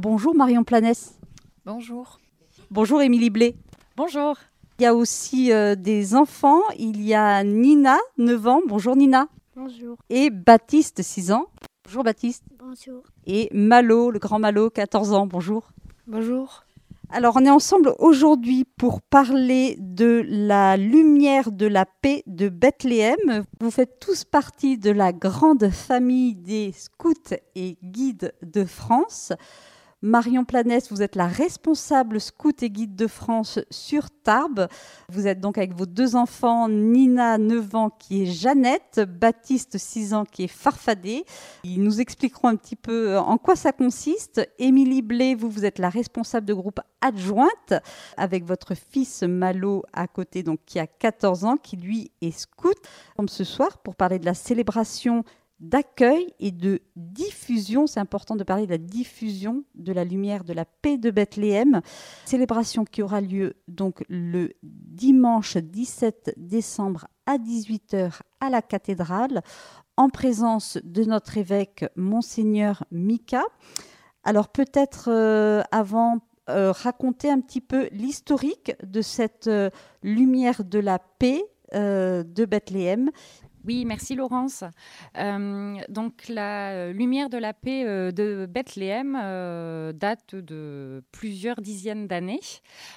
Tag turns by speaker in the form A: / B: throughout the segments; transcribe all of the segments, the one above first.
A: Bonjour Marion Planès.
B: Bonjour.
A: Bonjour Émilie Blé.
B: Bonjour.
A: Il y a aussi euh, des enfants. Il y a Nina, 9 ans. Bonjour Nina.
C: Bonjour.
A: Et Baptiste, 6 ans. Bonjour Baptiste.
C: Bonjour.
A: Et Malo, le grand Malo, 14 ans. Bonjour.
C: Bonjour.
A: Alors on est ensemble aujourd'hui pour parler de la lumière de la paix de Bethléem. Vous faites tous partie de la grande famille des scouts et guides de France. Marion Planès, vous êtes la responsable scout et guide de France sur Tarbes. Vous êtes donc avec vos deux enfants, Nina, 9 ans, qui est Jeannette, Baptiste, 6 ans, qui est Farfadé. Ils nous expliqueront un petit peu euh, en quoi ça consiste. Émilie Blé, vous, vous êtes la responsable de groupe adjointe, avec votre fils Malo à côté, donc qui a 14 ans, qui lui est scout. Comme ce soir, pour parler de la célébration d'accueil et de diffusion. C'est important de parler de la diffusion de la lumière de la paix de Bethléem. Célébration qui aura lieu donc le dimanche 17 décembre à 18h à la cathédrale en présence de notre évêque Monseigneur Mika. Alors peut-être euh, avant euh, raconter un petit peu l'historique de cette euh, lumière de la paix de Bethléem
B: oui, merci Laurence. Euh, donc la euh, lumière de la paix euh, de Bethléem date de plusieurs dizaines d'années.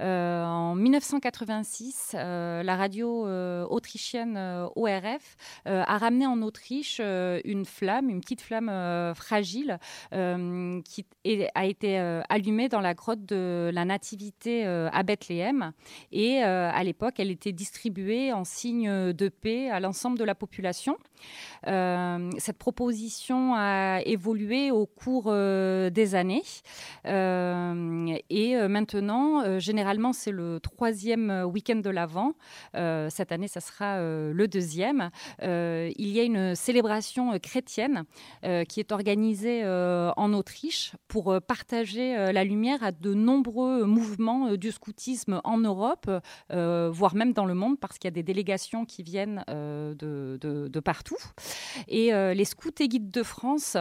B: en 1986, la radio autrichienne ORF a ramené en Autriche une flamme, une petite flamme fragile qui a été allumée dans la grotte de la Nativité à Bethléem. Et à l'époque, elle était distribuée en signe de paix à l'ensemble de la Euh, cette proposition a évolué au cours euh, des années euh, et maintenant, généralement, c'est le troisième week-end de l'Avent. cette année, ça sera le deuxième. il y a une célébration chrétienne qui est organisée en Autriche pour partager la lumière à de nombreux mouvements du scoutisme en Europe, voire même dans le monde, parce qu'il y a des délégations qui viennent de, de, partout. Et euh, les Scouts et Guides de France,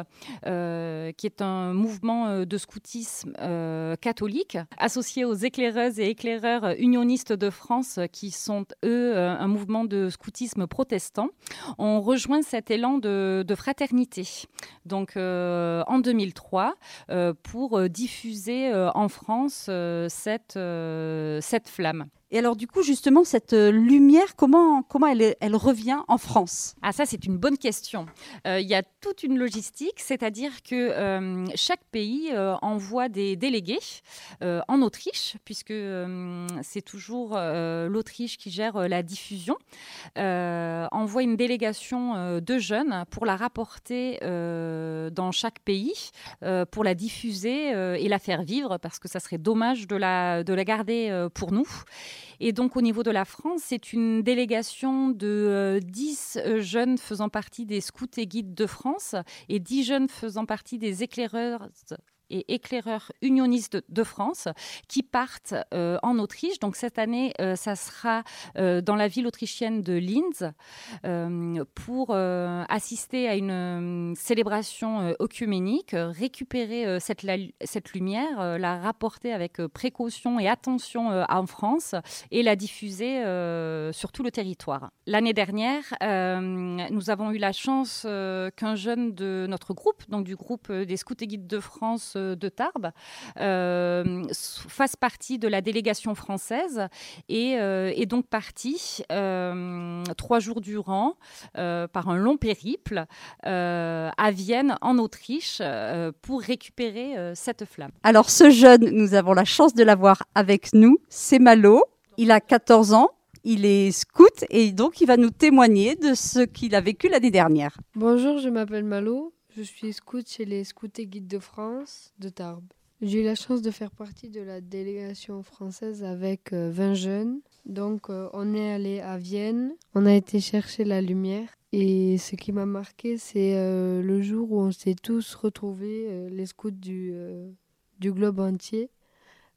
B: euh, qui est un mouvement euh, de scoutisme catholique, associé aux éclaireuses et éclaireurs unionistes de France, qui sont, eux, un mouvement de scoutisme protestant, ont rejoint cet élan de, de fraternité. Donc, en 2003, pour diffuser en France cette, cette flamme.
A: Et alors, du coup, justement, cette euh, lumière, comment, comment elle, revient en France?
B: Ah, ça, c'est une bonne question. Euh, il y a toute une logistique, c'est-à-dire que euh, chaque pays envoie des délégués en Autriche, puisque c'est toujours l'Autriche qui gère la diffusion, envoie une délégation de jeunes pour la rapporter dans chaque pays, pour la diffuser et la faire vivre, parce que ça serait dommage de la, de la garder pour nous. Et donc au niveau de la France, c'est une délégation de 10 euh, jeunes faisant partie des scouts et guides de France et 10 jeunes faisant partie des éclaireurs et éclaireurs unionistes de France qui partent euh, en Autriche. Donc cette année, euh, ça sera euh, dans la ville autrichienne de Linz pour assister à une célébration œcuménique, récupérer cette, cette lumière, la rapporter avec précaution et attention en France et la diffuser sur tout le territoire. L'année dernière, nous avons eu la chance qu'un jeune de notre groupe, donc du groupe des scouts et guides de France, de Tarbes euh, fasse partie de la délégation française et euh, est donc parti euh, trois jours durant par un long périple à Vienne, en Autriche, pour récupérer cette flamme.
A: Alors ce jeune, nous avons la chance de l'avoir avec nous, c'est Malo. Il a 14 ans. Il est scout et donc il va nous témoigner de ce qu'il a vécu l'année dernière.
C: Bonjour, je m'appelle Malo. Je suis scout chez les Scouts et Guides de France de Tarbes. J'ai eu la chance de faire partie de la délégation française avec 20 euh, jeunes. Donc euh, on est allé à Vienne, on a été chercher la lumière. Et ce qui m'a marqué, c'est euh, le jour où on s'est tous retrouvés, les scouts du, du globe entier,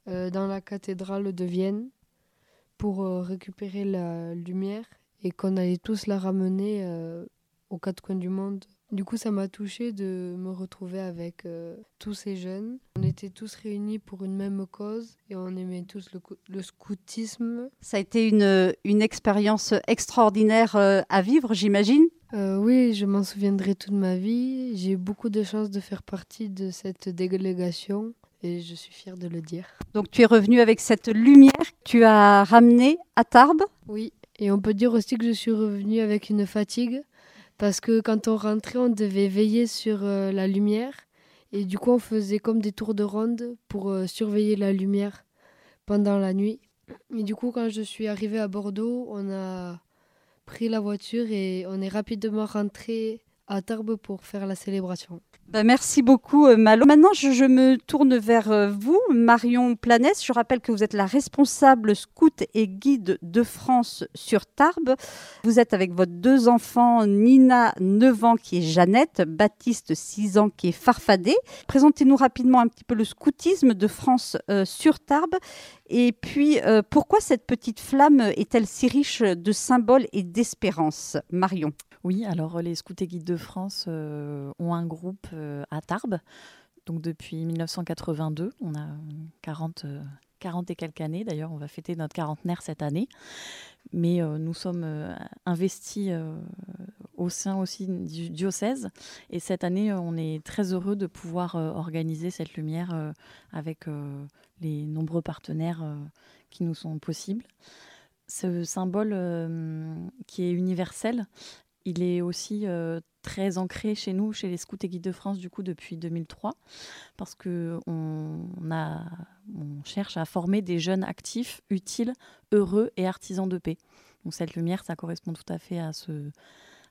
C: dans la cathédrale de Vienne pour récupérer la lumière et qu'on allait tous la ramener aux quatre coins du monde Du coup, ça m'a touchée de me retrouver avec euh, tous ces jeunes. On était tous réunis pour une même cause et on aimait tous le, scoutisme.
A: Ça a été une, une expérience extraordinaire euh, à vivre, j'imagine?
C: Euh, Oui, je m'en souviendrai toute ma vie. J'ai eu beaucoup de chance de faire partie de cette délégation et je suis fière de le dire.
A: Donc tu es revenu avec cette lumière que tu as ramenée à Tarbes?
C: Oui, et on peut dire aussi que je suis revenue avec une fatigue parce que quand on rentrait, on devait veiller sur euh, la lumière et du coup on faisait comme des tours de ronde pour euh, surveiller la lumière pendant la nuit. Et du coup quand je suis arrivée à Bordeaux, on a pris la voiture et on est rapidement rentré à Tarbes pour faire la célébration.
A: Bah, merci beaucoup euh, Malo. Maintenant, je, me tourne vers euh, vous, Marion Planès. Je rappelle que vous êtes la responsable scout et guide de France sur Tarbes. Vous êtes avec vos deux enfants, Nina, 9 ans, qui est Jeannette, Baptiste, 6 ans, qui est Farfadé. Présentez-nous rapidement un petit peu le scoutisme de France euh, sur Tarbes. Et puis, pourquoi cette petite flamme est-elle si riche de symboles et d'espérance Marion?
D: Oui, alors les Scouts et Guides de France euh, ont un groupe euh, à Tarbes. Donc depuis 1982, on a 40, 40 euh, et quelques années. D'ailleurs, on va fêter notre quarantenaire cette année. Mais nous sommes investis au sein aussi du diocèse. Et cette année, on est très heureux de pouvoir organiser cette lumière avec les nombreux partenaires qui nous sont possibles ce symbole qui est universel, il est aussi euh, très ancré chez nous, chez les Scouts et Guides de France, du coup, depuis 2003, parce qu'on on on cherche à former des jeunes actifs, utiles, heureux et artisans de paix. Donc cette lumière, ça correspond tout à fait à ce,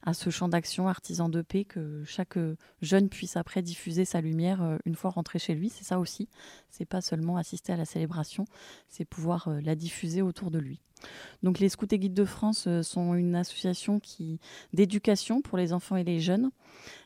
D: à ce champ d'action artisan de paix, que chaque jeune puisse après diffuser sa lumière euh, une fois rentré chez lui. C'est ça aussi. C'est pas seulement assister à la célébration, c'est pouvoir euh, la diffuser autour de lui. Donc les Scouts et Guides de France euh, sont une association qui d'éducation pour les enfants et les jeunes,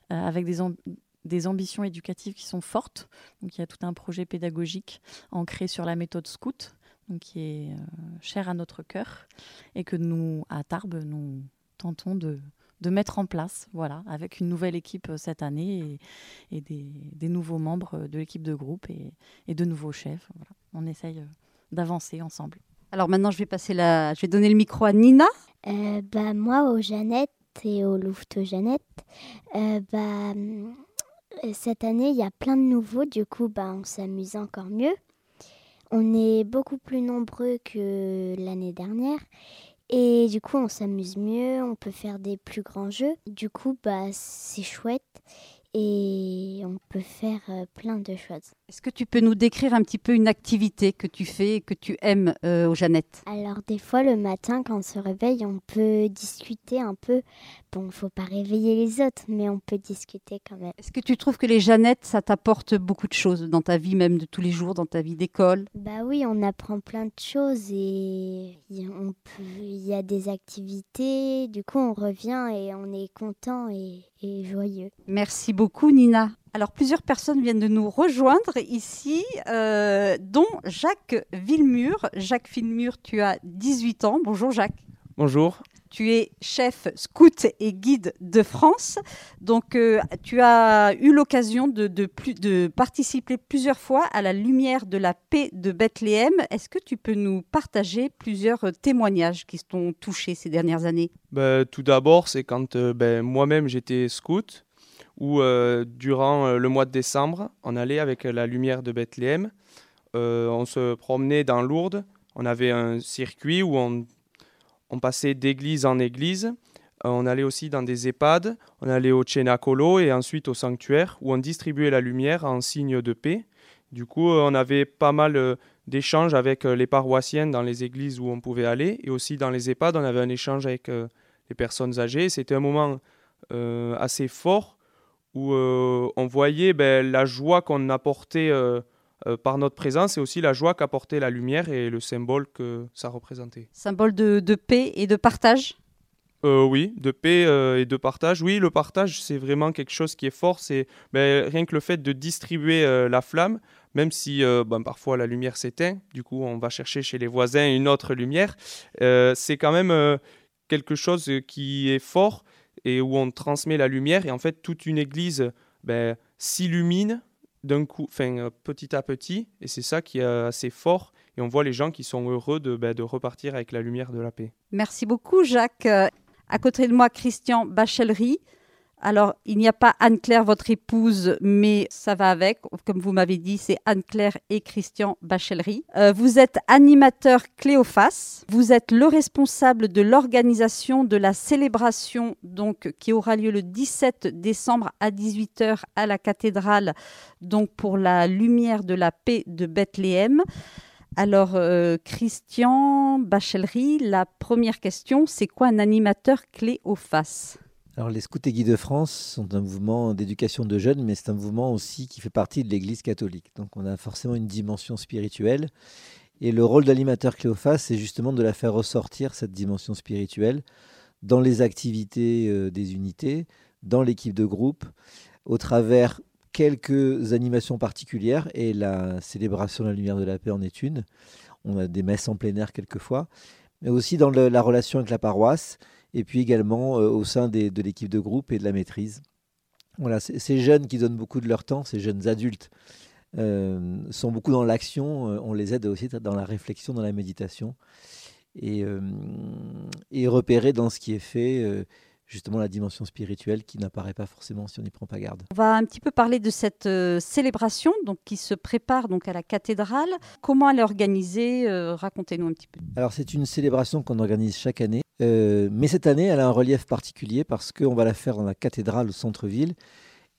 D: avec des, ambitions éducatives qui sont fortes. Donc il y a tout un projet pédagogique ancré sur la méthode scout, qui est cher à notre cœur et que nous, à Tarbes, nous tentons de, de mettre en place, voilà, avec une nouvelle équipe euh, cette année et, des, nouveaux membres euh, de l'équipe de groupe et, de nouveaux chefs. On essaye euh, d'avancer ensemble.
A: Alors maintenant, je vais passer la, je vais donner le micro à Nina.
E: bah moi, aux Jeannette et au Louveteau Jeannette, bah cette année, il y a plein de nouveaux. Du coup, bah on s'amuse encore mieux. On est beaucoup plus nombreux que l'année dernière et du coup, on s'amuse mieux, on peut faire des plus grands jeux. Du coup, bah, c'est chouette et on peut faire euh, plein de choses.
A: Est-ce que tu peux nous décrire un petit peu une activité que tu fais et que tu aimes euh, aux Jeannettes
E: Alors des fois le matin quand on se réveille, on peut discuter un peu. Bon, il faut pas réveiller les autres, mais on peut discuter quand même.
A: Est-ce que tu trouves que les Jeannettes, ça t'apporte beaucoup de choses dans ta vie même de tous les jours, dans ta vie d'école?
E: Bah oui, on apprend plein de choses et on peut... il y a des activités. Du coup, on revient et on est content et, et joyeux.
A: Merci beaucoup Nina. Alors plusieurs personnes viennent de nous rejoindre ici, euh, dont Jacques Villemur. Jacques Villemur, tu as 18 ans. Bonjour Jacques.
F: Bonjour.
A: Tu es chef scout et guide de France. Donc, euh, tu as eu l'occasion de, participer plusieurs fois à la lumière de la paix de Bethléem. Est-ce que tu peux nous partager plusieurs témoignages qui t'ont touché ces dernières années?
F: Ben, Tout d'abord, c'est quand euh, ben, moi-même j'étais scout où euh, durant le mois de décembre, on allait avec la lumière de Bethléem, on se promenait dans Lourdes, on avait un circuit où on, passait d'église en église, on allait aussi dans des EHPAD, on allait au Cenacolo et ensuite au sanctuaire où on distribuait la lumière en signe de paix. Du coup, on avait pas mal d'échanges avec les paroissiens dans les églises où on pouvait aller et aussi dans les EHPAD, on avait un échange avec les personnes âgées. C'était un moment assez fort où euh, on voyait ben, la joie qu'on apportait euh, euh, par notre présence et aussi la joie qu'apportait la lumière et le symbole que ça représentait.
A: Symbole de, paix et de partage?
F: Oui, de paix et de partage. Oui, le partage, c'est vraiment quelque chose qui est fort. C'est ben, rien que le fait de distribuer la flamme, même si ben, parfois la lumière s'éteint, du coup on va chercher chez les voisins une autre lumière, c'est quand même quelque chose qui est fort et où on transmet la lumière. Et en fait, toute une église ben, s'illumine d'un coup, enfin, petit à petit. Et c'est ça qui est assez fort. Et on voit les gens qui sont heureux de, ben, de repartir avec la lumière de la paix.
A: Merci beaucoup, Jacques. À côté de moi, Christian Bachellery. Alors, il n'y a pas Anne-Claire, votre épouse, mais ça va avec. Comme vous m'avez dit, c'est Anne-Claire et Christian Bachellery. Euh, vous êtes animateur Cléophas. Vous êtes le responsable de l'organisation de la célébration donc, qui aura lieu le 17 décembre à 18h à la cathédrale, donc pour la lumière de la paix de Bethléem. Alors, euh, Christian Bachellery, la première question, c'est quoi un animateur Cléophas?
G: Alors, les Scouts et Guides de France sont un mouvement d'éducation de jeunes, mais c'est un mouvement aussi qui fait partie de l'Église catholique. Donc, on a forcément une dimension spirituelle. Et le rôle d'animateur Cléophas, c'est justement de la faire ressortir, cette dimension spirituelle, dans les activités euh, des unités, dans l'équipe de groupe, au travers quelques animations particulières, et la célébration de la lumière de la paix en est une. On a des messes en plein air quelquefois, mais aussi dans la relation avec la paroisse et puis également euh, au sein de l'équipe de groupe et de la maîtrise. Voilà, ces jeunes qui donnent beaucoup de leur temps, ces jeunes adultes, euh, sont beaucoup dans l'action. Euh, on les aide aussi dans la réflexion, dans la méditation, et, et repérer dans ce qui est fait justement la dimension spirituelle qui n'apparaît pas forcément si on n'y prend pas garde.
A: On va un petit peu parler de cette euh, célébration donc, qui se prépare donc à la cathédrale. Comment elle est organisée euh, Racontez-nous un petit peu.
G: Alors c'est une célébration qu'on organise chaque année, euh, mais cette année elle a un relief particulier parce qu'on va la faire dans la cathédrale au centre-ville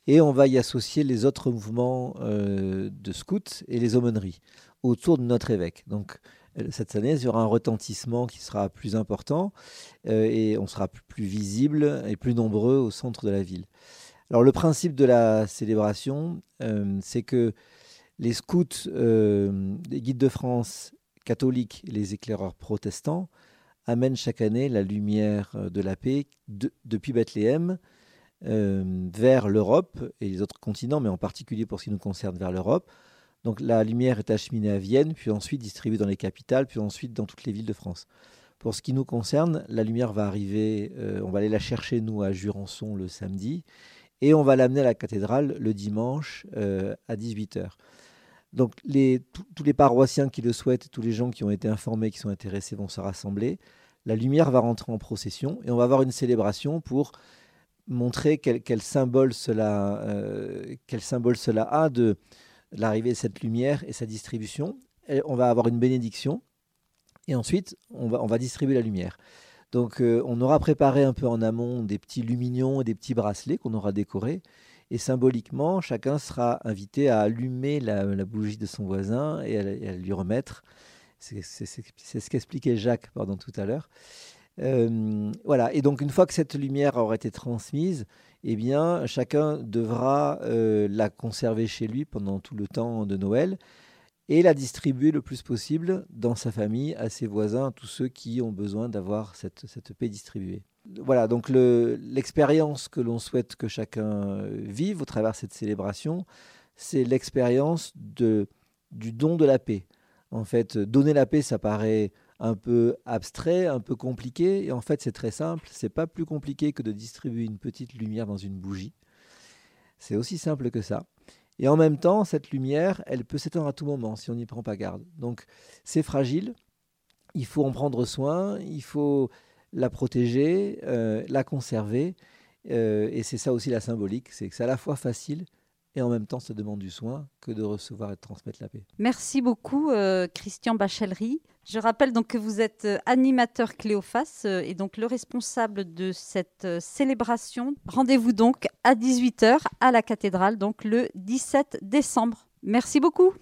G: et on va y associer les autres mouvements de scouts et les aumôneries autour de notre évêque. Donc cette année, il y aura un retentissement qui sera plus important euh, et on sera plus visible et plus nombreux au centre de la ville. Alors le principe de la célébration, euh, c'est que les scouts, les guides de France catholiques et les éclaireurs protestants amènent chaque année la lumière de la paix depuis Bethléem vers l'Europe et les autres continents, mais en particulier pour ce qui nous concerne vers l'Europe, donc la lumière est acheminée à Vienne, puis ensuite distribuée dans les capitales, puis ensuite dans toutes les villes de France. Pour ce qui nous concerne, la lumière va arriver, euh, on va aller la chercher nous à Jurançon le samedi, et on va l'amener à la cathédrale le dimanche euh, à 18h. Donc tous les paroissiens qui le souhaitent, tous les gens qui ont été informés, qui sont intéressés vont se rassembler. La lumière va rentrer en procession et on va avoir une célébration pour montrer quel, symbole, cela, euh, quel symbole cela a de, l'arrivée de cette lumière et sa distribution. on va avoir une bénédiction et ensuite on va, distribuer la lumière. Donc euh, on aura préparé un peu en amont des petits lumignons et des petits bracelets qu'on aura décorés. Et symboliquement, chacun sera invité à allumer la, bougie de son voisin et à, lui remettre. C'est ce qu'expliquait Jacques pendant tout à l'heure. Euh, voilà. Et donc une fois que cette lumière aura été transmise, eh bien, chacun devra euh, la conserver chez lui pendant tout le temps de Noël et la distribuer le plus possible dans sa famille, à ses voisins, à tous ceux qui ont besoin d'avoir cette, paix distribuée. Voilà, donc l'expérience que l'on souhaite que chacun vive au travers de cette célébration, c'est l'expérience du don de la paix. En fait, donner la paix, ça paraît un peu abstrait, un peu compliqué. Et en fait, c'est très simple. C'est pas plus compliqué que de distribuer une petite lumière dans une bougie. C'est aussi simple que ça. Et en même temps, cette lumière, elle peut s'éteindre à tout moment si on n'y prend pas garde. Donc, c'est fragile. Il faut en prendre soin. Il faut la protéger, euh, la conserver. Euh, et c'est ça aussi la symbolique. C'est que c'est à la fois facile et en même temps, ça demande du soin que de recevoir et de transmettre la paix.
A: Merci beaucoup, euh, Christian Bachellery. Je rappelle donc que vous êtes euh, animateur Cléophas euh, et donc le responsable de cette célébration. Rendez-vous donc à 18h à la cathédrale, donc le 17 décembre. Merci beaucoup.